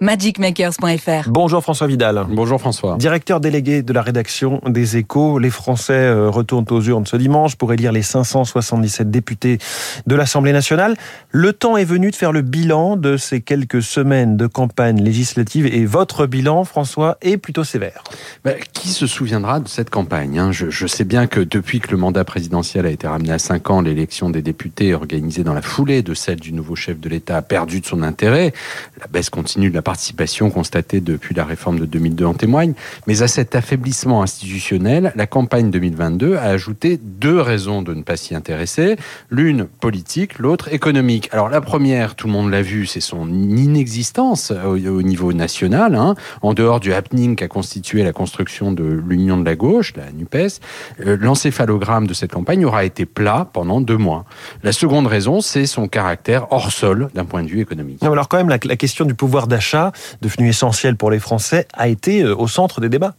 magicmakers.fr. Bonjour François Vidal. Bonjour François. Directeur délégué de la rédaction des Échos. Les Français euh, retournent aux urnes ce dimanche pour élire les 577 députés de l'Assemblée nationale. Le temps est venu de faire le bilan de ces quelques semaines de campagne législative et votre bilan, François, est plutôt sévère. Ben, qui se souviendra de cette campagne hein? Je, je, sais bien que depuis que le mandat présidentiel a été ramené à 5 ans, l'élection des députés organisée dans la foulée de celle du nouveau chef de l'État a perdu de son intérêt. La baisse continue de la participation constatée depuis la réforme de 2002 en témoigne. Mais à cet affaiblissement institutionnel, la campagne 2022 a ajouté deux raisons de ne pas s'y intéresser. L'une politique, l'autre économique. Alors la première, tout le monde l'a vu, c'est son inexistence au, au niveau national, hein, en dehors du happening qu'a constitué la construction de l'Union de la gauche, la NUPES. Euh, L'encéphalogramme de cette campagne aura été plat pendant deux mois. La seconde raison, c'est son caractère hors sol d'un point de vue économique. Alors quand même, la question du pouvoir d'achat devenu essentiel pour les Français, a été euh, au centre des débats.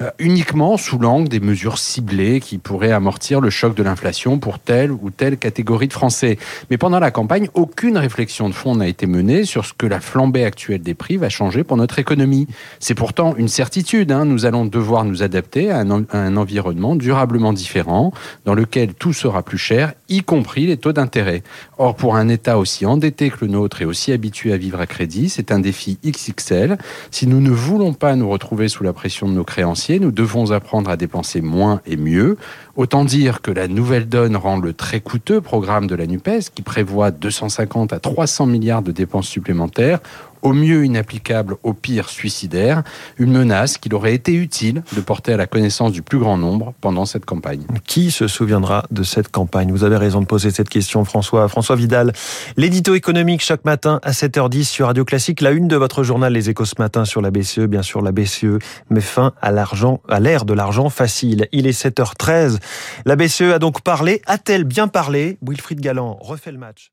Euh, uniquement sous l'angle des mesures ciblées qui pourraient amortir le choc de l'inflation pour telle ou telle catégorie de Français. Mais pendant la campagne, aucune réflexion de fond n'a été menée sur ce que la flambée actuelle des prix va changer pour notre économie. C'est pourtant une certitude. Hein. Nous allons devoir nous adapter à un, à un, environnement durablement différent dans lequel tout sera plus cher, y compris les taux d'intérêt. Or, pour un État aussi endetté que le nôtre et aussi habitué à vivre à crédit, c'est un défi XXL. Si nous ne voulons pas nous retrouver sous la pression de nos nous devons apprendre à dépenser moins et mieux. Autant dire que la nouvelle donne rend le très coûteux programme de la NUPES, qui prévoit 250 à 300 milliards de dépenses supplémentaires, au mieux inapplicable, au pire suicidaire, une menace qu'il aurait été utile de porter à la connaissance du plus grand nombre pendant cette campagne. Qui se souviendra de cette campagne? Vous avez raison de poser cette question, François. François Vidal, l'édito économique chaque matin à 7h10 sur Radio Classique. La une de votre journal Les Échos ce matin sur la BCE. Bien sûr, la BCE met fin à l'argent, à l'ère de l'argent facile. Il est 7h13. La BCE a donc parlé. A-t-elle bien parlé? Wilfried Galland refait le match.